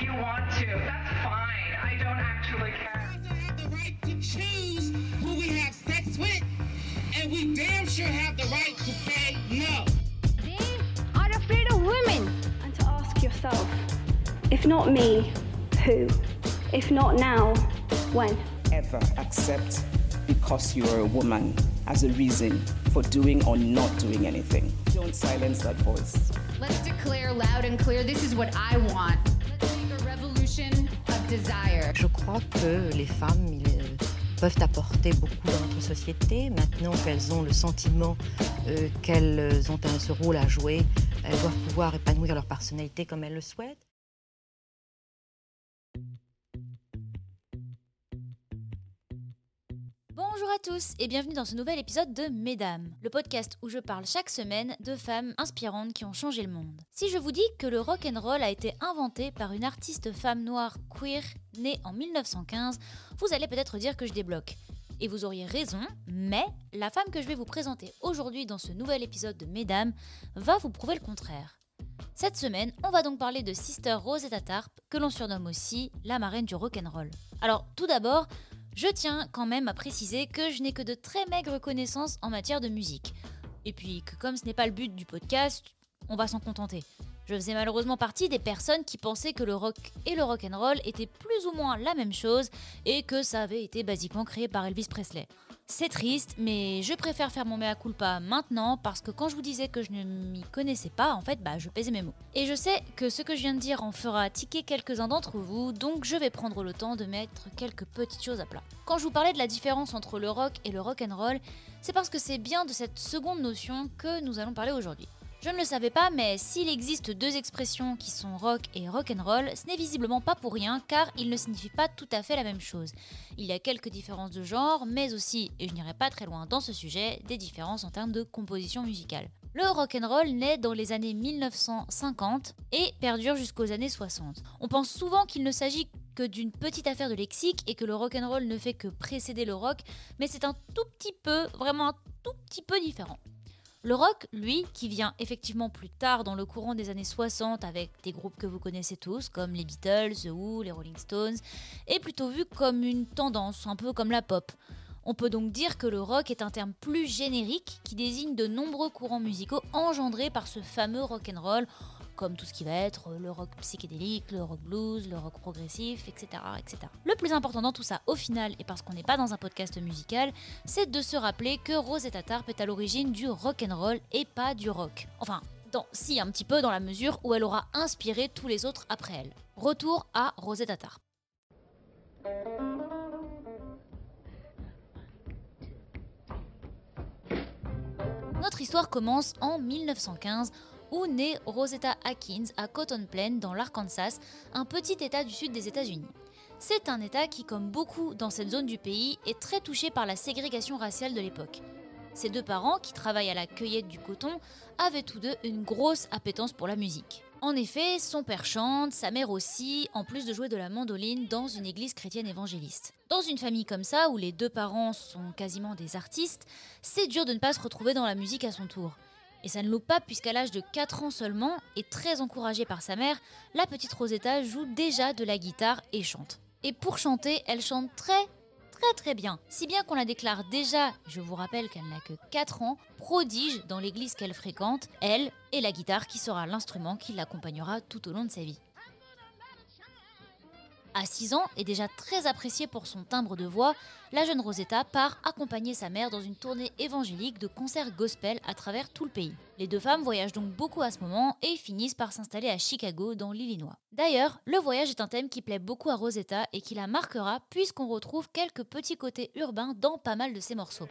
if you want to. That's fine. I don't actually care. We have the right to choose who we have sex with, and we damn sure have the right to say no. They are afraid of women. And to ask yourself, if not me, who? If not now, when? ever accept because you are a woman as a reason for doing or not doing anything. Don't silence that voice. Let's declare loud and clear this is what I want. Je crois que les femmes euh, peuvent apporter beaucoup dans notre société. Maintenant qu'elles ont le sentiment euh, qu'elles ont ce rôle à jouer, elles doivent pouvoir épanouir leur personnalité comme elles le souhaitent. Bonjour à tous et bienvenue dans ce nouvel épisode de Mesdames, le podcast où je parle chaque semaine de femmes inspirantes qui ont changé le monde. Si je vous dis que le rock and roll a été inventé par une artiste femme noire queer née en 1915, vous allez peut-être dire que je débloque. Et vous auriez raison, mais la femme que je vais vous présenter aujourd'hui dans ce nouvel épisode de Mesdames va vous prouver le contraire. Cette semaine, on va donc parler de Sister Rosetta Tarp, que l'on surnomme aussi la marraine du rock'n'roll. Alors, tout d'abord, je tiens quand même à préciser que je n'ai que de très maigres connaissances en matière de musique. Et puis que comme ce n'est pas le but du podcast, on va s'en contenter. Je faisais malheureusement partie des personnes qui pensaient que le rock et le rock'n'roll étaient plus ou moins la même chose et que ça avait été basiquement créé par Elvis Presley. C'est triste, mais je préfère faire mon mea culpa maintenant parce que quand je vous disais que je ne m'y connaissais pas, en fait, bah, je pesais mes mots. Et je sais que ce que je viens de dire en fera tiquer quelques-uns d'entre vous, donc je vais prendre le temps de mettre quelques petites choses à plat. Quand je vous parlais de la différence entre le rock et le rock'n'roll, c'est parce que c'est bien de cette seconde notion que nous allons parler aujourd'hui. Je ne le savais pas, mais s'il existe deux expressions qui sont rock et rock'n'roll, ce n'est visiblement pas pour rien, car ils ne signifient pas tout à fait la même chose. Il y a quelques différences de genre, mais aussi, et je n'irai pas très loin dans ce sujet, des différences en termes de composition musicale. Le rock'n'roll naît dans les années 1950 et perdure jusqu'aux années 60. On pense souvent qu'il ne s'agit que d'une petite affaire de lexique et que le rock'n'roll ne fait que précéder le rock, mais c'est un tout petit peu, vraiment un tout petit peu différent. Le rock, lui, qui vient effectivement plus tard dans le courant des années 60 avec des groupes que vous connaissez tous comme les Beatles, The Who, les Rolling Stones, est plutôt vu comme une tendance, un peu comme la pop. On peut donc dire que le rock est un terme plus générique qui désigne de nombreux courants musicaux engendrés par ce fameux rock'n'roll, comme tout ce qui va être le rock psychédélique, le rock blues, le rock progressif, etc., etc. Le plus important dans tout ça, au final, et parce qu'on n'est pas dans un podcast musical, c'est de se rappeler que Rosetta Tarp est à l'origine du rock'n'roll et pas du rock. Enfin, si un petit peu dans la mesure où elle aura inspiré tous les autres après elle. Retour à Rosetta Tarp. Notre histoire commence en 1915 où naît Rosetta Atkins à Cotton Plain dans l'Arkansas, un petit état du sud des États-Unis. C'est un état qui, comme beaucoup dans cette zone du pays, est très touché par la ségrégation raciale de l'époque. Ses deux parents, qui travaillent à la cueillette du coton, avaient tous deux une grosse appétence pour la musique. En effet, son père chante, sa mère aussi, en plus de jouer de la mandoline dans une église chrétienne évangéliste. Dans une famille comme ça, où les deux parents sont quasiment des artistes, c'est dur de ne pas se retrouver dans la musique à son tour. Et ça ne loupe pas puisqu'à l'âge de 4 ans seulement, et très encouragée par sa mère, la petite Rosetta joue déjà de la guitare et chante. Et pour chanter, elle chante très très très bien, si bien qu'on la déclare déjà, je vous rappelle qu'elle n'a que 4 ans, prodige dans l'église qu'elle fréquente, elle et la guitare qui sera l'instrument qui l'accompagnera tout au long de sa vie. À 6 ans, et déjà très appréciée pour son timbre de voix, la jeune Rosetta part accompagner sa mère dans une tournée évangélique de concerts gospel à travers tout le pays. Les deux femmes voyagent donc beaucoup à ce moment et finissent par s'installer à Chicago, dans l'Illinois. D'ailleurs, le voyage est un thème qui plaît beaucoup à Rosetta et qui la marquera puisqu'on retrouve quelques petits côtés urbains dans pas mal de ses morceaux.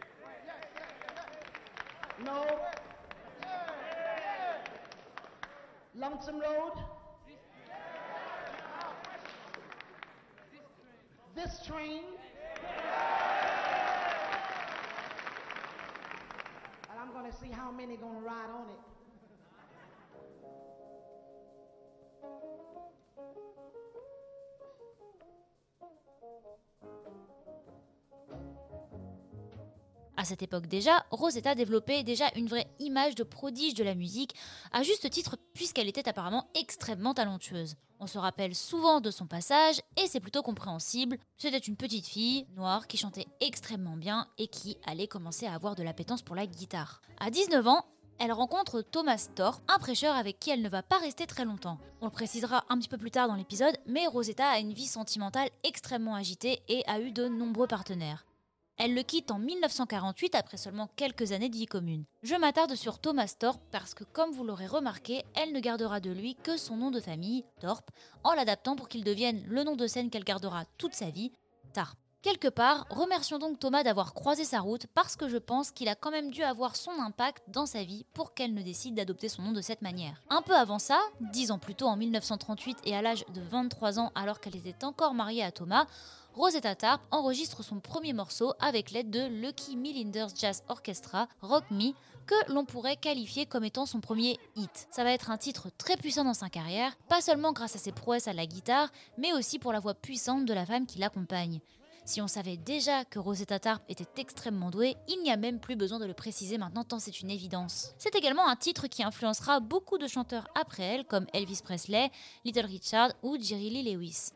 This train. And I'm going to see how many going to ride on it. À cette époque déjà, Rosetta développait déjà une vraie image de prodige de la musique, à juste titre puisqu'elle était apparemment extrêmement talentueuse. On se rappelle souvent de son passage et c'est plutôt compréhensible. C'était une petite fille noire qui chantait extrêmement bien et qui allait commencer à avoir de l'appétence pour la guitare. À 19 ans, elle rencontre Thomas Thorpe, un prêcheur avec qui elle ne va pas rester très longtemps. On le précisera un petit peu plus tard dans l'épisode, mais Rosetta a une vie sentimentale extrêmement agitée et a eu de nombreux partenaires. Elle le quitte en 1948 après seulement quelques années de vie commune. Je m'attarde sur Thomas Thorpe parce que, comme vous l'aurez remarqué, elle ne gardera de lui que son nom de famille, Thorpe, en l'adaptant pour qu'il devienne le nom de scène qu'elle gardera toute sa vie, Tarp. Quelque part, remercions donc Thomas d'avoir croisé sa route parce que je pense qu'il a quand même dû avoir son impact dans sa vie pour qu'elle ne décide d'adopter son nom de cette manière. Un peu avant ça, dix ans plus tôt en 1938 et à l'âge de 23 ans alors qu'elle était encore mariée à Thomas, Rosetta Tarp enregistre son premier morceau avec l'aide de Lucky Millinders Jazz Orchestra, Rock Me, que l'on pourrait qualifier comme étant son premier hit. Ça va être un titre très puissant dans sa carrière, pas seulement grâce à ses prouesses à la guitare, mais aussi pour la voix puissante de la femme qui l'accompagne. Si on savait déjà que Rosetta Tarp était extrêmement douée, il n'y a même plus besoin de le préciser maintenant tant c'est une évidence. C'est également un titre qui influencera beaucoup de chanteurs après elle comme Elvis Presley, Little Richard ou Jerry Lee Lewis.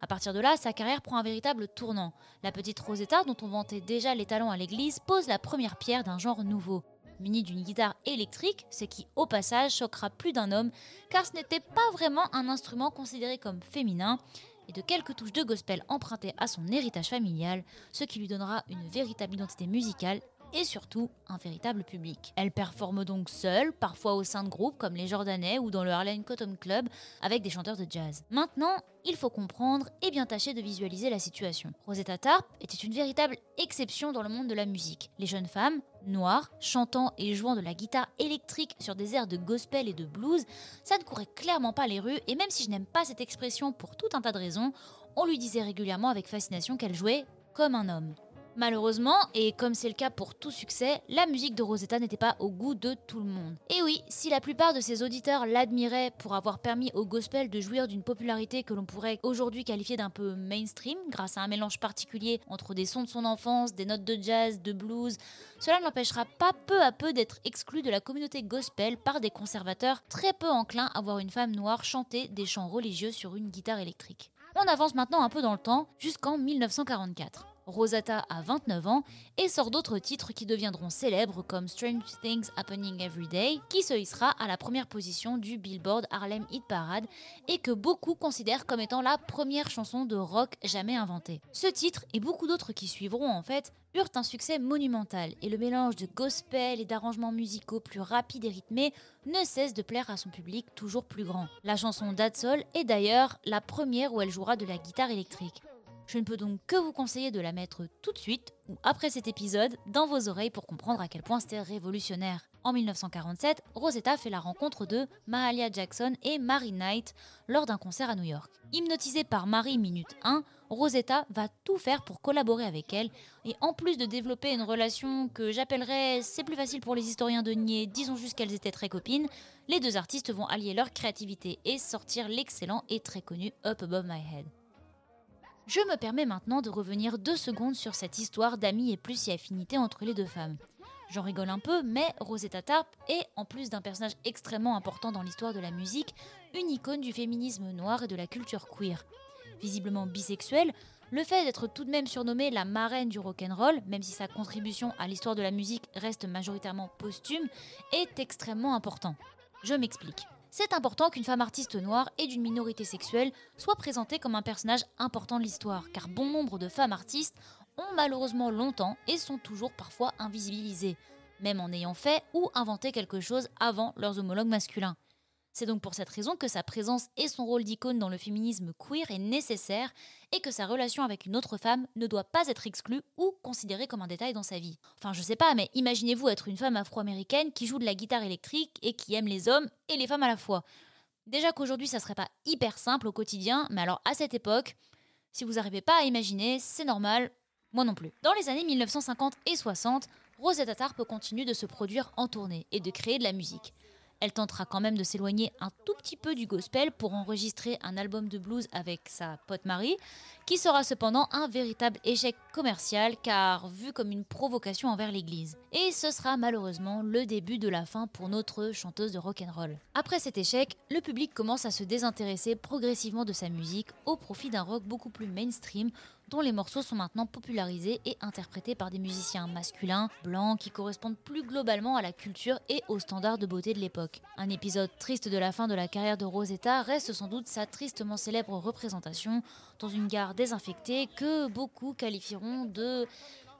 À partir de là, sa carrière prend un véritable tournant. La petite Rosetta, dont on vantait déjà les talents à l'église, pose la première pierre d'un genre nouveau. Munie d'une guitare électrique, ce qui au passage choquera plus d'un homme, car ce n'était pas vraiment un instrument considéré comme féminin, et de quelques touches de gospel empruntées à son héritage familial, ce qui lui donnera une véritable identité musicale et surtout un véritable public. Elle performe donc seule, parfois au sein de groupes comme les Jordanais ou dans le Harlem Cotton Club avec des chanteurs de jazz. Maintenant, il faut comprendre et bien tâcher de visualiser la situation. Rosetta Tarp était une véritable exception dans le monde de la musique. Les jeunes femmes, noires, chantant et jouant de la guitare électrique sur des airs de gospel et de blues, ça ne courait clairement pas les rues et même si je n'aime pas cette expression pour tout un tas de raisons, on lui disait régulièrement avec fascination qu'elle jouait comme un homme. Malheureusement, et comme c'est le cas pour tout succès, la musique de Rosetta n'était pas au goût de tout le monde. Et oui, si la plupart de ses auditeurs l'admiraient pour avoir permis au gospel de jouir d'une popularité que l'on pourrait aujourd'hui qualifier d'un peu mainstream, grâce à un mélange particulier entre des sons de son enfance, des notes de jazz, de blues, cela ne l'empêchera pas peu à peu d'être exclu de la communauté gospel par des conservateurs très peu enclins à voir une femme noire chanter des chants religieux sur une guitare électrique. On avance maintenant un peu dans le temps, jusqu'en 1944. Rosetta a 29 ans et sort d'autres titres qui deviendront célèbres comme Strange Things Happening Every Day, qui se hissera à la première position du Billboard Harlem Hit Parade et que beaucoup considèrent comme étant la première chanson de rock jamais inventée. Ce titre et beaucoup d'autres qui suivront en fait eurent un succès monumental et le mélange de gospel et d'arrangements musicaux plus rapides et rythmés ne cesse de plaire à son public toujours plus grand. La chanson That's All est d'ailleurs la première où elle jouera de la guitare électrique. Je ne peux donc que vous conseiller de la mettre tout de suite ou après cet épisode dans vos oreilles pour comprendre à quel point c'était révolutionnaire. En 1947, Rosetta fait la rencontre de Mahalia Jackson et Mary Knight lors d'un concert à New York. Hypnotisée par Marie minute 1, Rosetta va tout faire pour collaborer avec elle et en plus de développer une relation que j'appellerais c'est plus facile pour les historiens de nier, disons juste qu'elles étaient très copines, les deux artistes vont allier leur créativité et sortir l'excellent et très connu Up Above My Head. Je me permets maintenant de revenir deux secondes sur cette histoire d'amis et plus et affinité entre les deux femmes. J'en rigole un peu, mais Rosetta Tarp est, en plus d'un personnage extrêmement important dans l'histoire de la musique, une icône du féminisme noir et de la culture queer. Visiblement bisexuelle, le fait d'être tout de même surnommée la marraine du rock'n'roll, même si sa contribution à l'histoire de la musique reste majoritairement posthume, est extrêmement important. Je m'explique c'est important qu'une femme artiste noire et d'une minorité sexuelle soit présentée comme un personnage important de l'histoire, car bon nombre de femmes artistes ont malheureusement longtemps et sont toujours parfois invisibilisées, même en ayant fait ou inventé quelque chose avant leurs homologues masculins. C'est donc pour cette raison que sa présence et son rôle d'icône dans le féminisme queer est nécessaire et que sa relation avec une autre femme ne doit pas être exclue ou considérée comme un détail dans sa vie. Enfin, je sais pas, mais imaginez-vous être une femme afro-américaine qui joue de la guitare électrique et qui aime les hommes et les femmes à la fois. Déjà qu'aujourd'hui ça serait pas hyper simple au quotidien, mais alors à cette époque, si vous n'arrivez pas à imaginer, c'est normal, moi non plus. Dans les années 1950 et 60, Rosetta Tarpe continue de se produire en tournée et de créer de la musique. Elle tentera quand même de s'éloigner un tout petit peu du gospel pour enregistrer un album de blues avec sa pote Marie, qui sera cependant un véritable échec commercial car vu comme une provocation envers l'église. Et ce sera malheureusement le début de la fin pour notre chanteuse de rock'n'roll. Après cet échec, le public commence à se désintéresser progressivement de sa musique au profit d'un rock beaucoup plus mainstream dont les morceaux sont maintenant popularisés et interprétés par des musiciens masculins, blancs, qui correspondent plus globalement à la culture et aux standards de beauté de l'époque. Un épisode triste de la fin de la carrière de Rosetta reste sans doute sa tristement célèbre représentation dans une gare désinfectée que beaucoup qualifieront de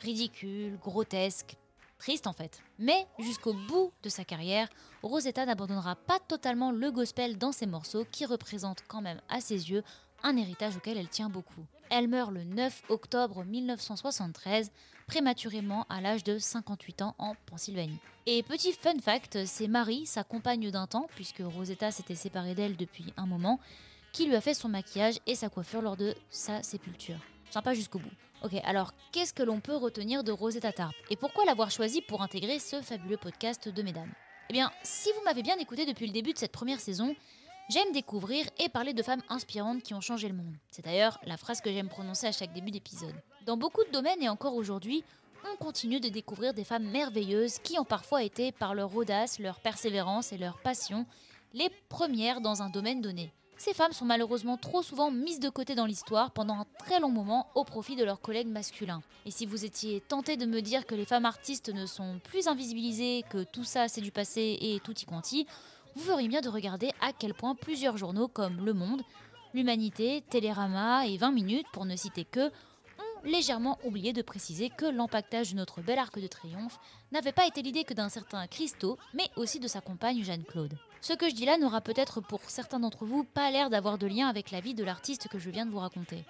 ridicule, grotesque, triste en fait. Mais jusqu'au bout de sa carrière, Rosetta n'abandonnera pas totalement le gospel dans ses morceaux qui représentent quand même à ses yeux un héritage auquel elle tient beaucoup. Elle meurt le 9 octobre 1973, prématurément à l'âge de 58 ans en Pennsylvanie. Et petit fun fact, c'est Marie, sa compagne d'un temps, puisque Rosetta s'était séparée d'elle depuis un moment, qui lui a fait son maquillage et sa coiffure lors de sa sépulture. Sympa jusqu'au bout. Ok, alors qu'est-ce que l'on peut retenir de Rosetta Tarp Et pourquoi l'avoir choisi pour intégrer ce fabuleux podcast de mesdames? Eh bien, si vous m'avez bien écouté depuis le début de cette première saison, J'aime découvrir et parler de femmes inspirantes qui ont changé le monde. C'est d'ailleurs la phrase que j'aime prononcer à chaque début d'épisode. Dans beaucoup de domaines et encore aujourd'hui, on continue de découvrir des femmes merveilleuses qui ont parfois été, par leur audace, leur persévérance et leur passion, les premières dans un domaine donné. Ces femmes sont malheureusement trop souvent mises de côté dans l'histoire pendant un très long moment au profit de leurs collègues masculins. Et si vous étiez tenté de me dire que les femmes artistes ne sont plus invisibilisées, que tout ça c'est du passé et tout y quanti, vous feriez bien de regarder à quel point plusieurs journaux comme Le Monde, L'Humanité, Télérama et 20 minutes, pour ne citer que, ont légèrement oublié de préciser que l'empaquetage de notre bel arc de triomphe n'avait pas été l'idée que d'un certain Christo, mais aussi de sa compagne Jeanne-Claude. Ce que je dis là n'aura peut-être pour certains d'entre vous pas l'air d'avoir de lien avec la vie de l'artiste que je viens de vous raconter.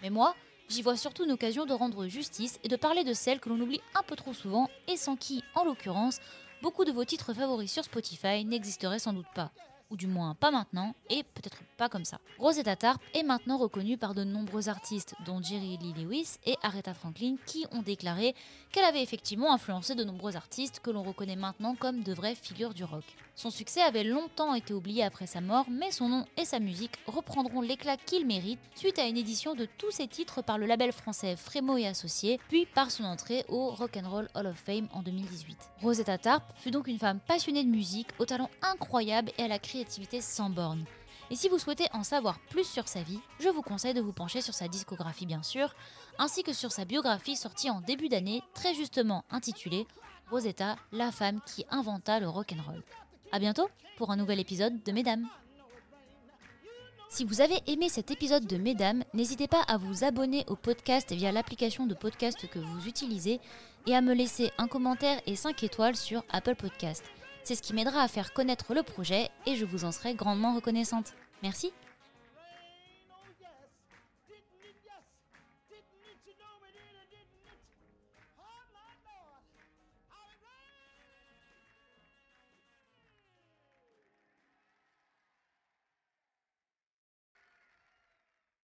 Mais moi, j'y vois surtout une occasion de rendre justice et de parler de celle que l'on oublie un peu trop souvent et sans qui, en l'occurrence, beaucoup de vos titres favoris sur Spotify n'existeraient sans doute pas. Ou du moins pas maintenant, et peut-être pas comme ça. Rosetta Tarp est maintenant reconnue par de nombreux artistes, dont Jerry Lee Lewis et Aretha Franklin, qui ont déclaré qu'elle avait effectivement influencé de nombreux artistes que l'on reconnaît maintenant comme de vraies figures du rock. Son succès avait longtemps été oublié après sa mort, mais son nom et sa musique reprendront l'éclat qu'il mérite suite à une édition de tous ses titres par le label français Frémo et Associés, puis par son entrée au Rock'n'Roll Hall of Fame en 2018. Rosetta Tarp fut donc une femme passionnée de musique, au talent incroyable et à la créativité sans borne. Et si vous souhaitez en savoir plus sur sa vie, je vous conseille de vous pencher sur sa discographie bien sûr, ainsi que sur sa biographie sortie en début d'année, très justement intitulée Rosetta, la femme qui inventa le rock'n'roll. A bientôt pour un nouvel épisode de Mesdames. Si vous avez aimé cet épisode de Mesdames, n'hésitez pas à vous abonner au podcast via l'application de podcast que vous utilisez et à me laisser un commentaire et 5 étoiles sur Apple Podcast. C'est ce qui m'aidera à faire connaître le projet et je vous en serai grandement reconnaissante. Merci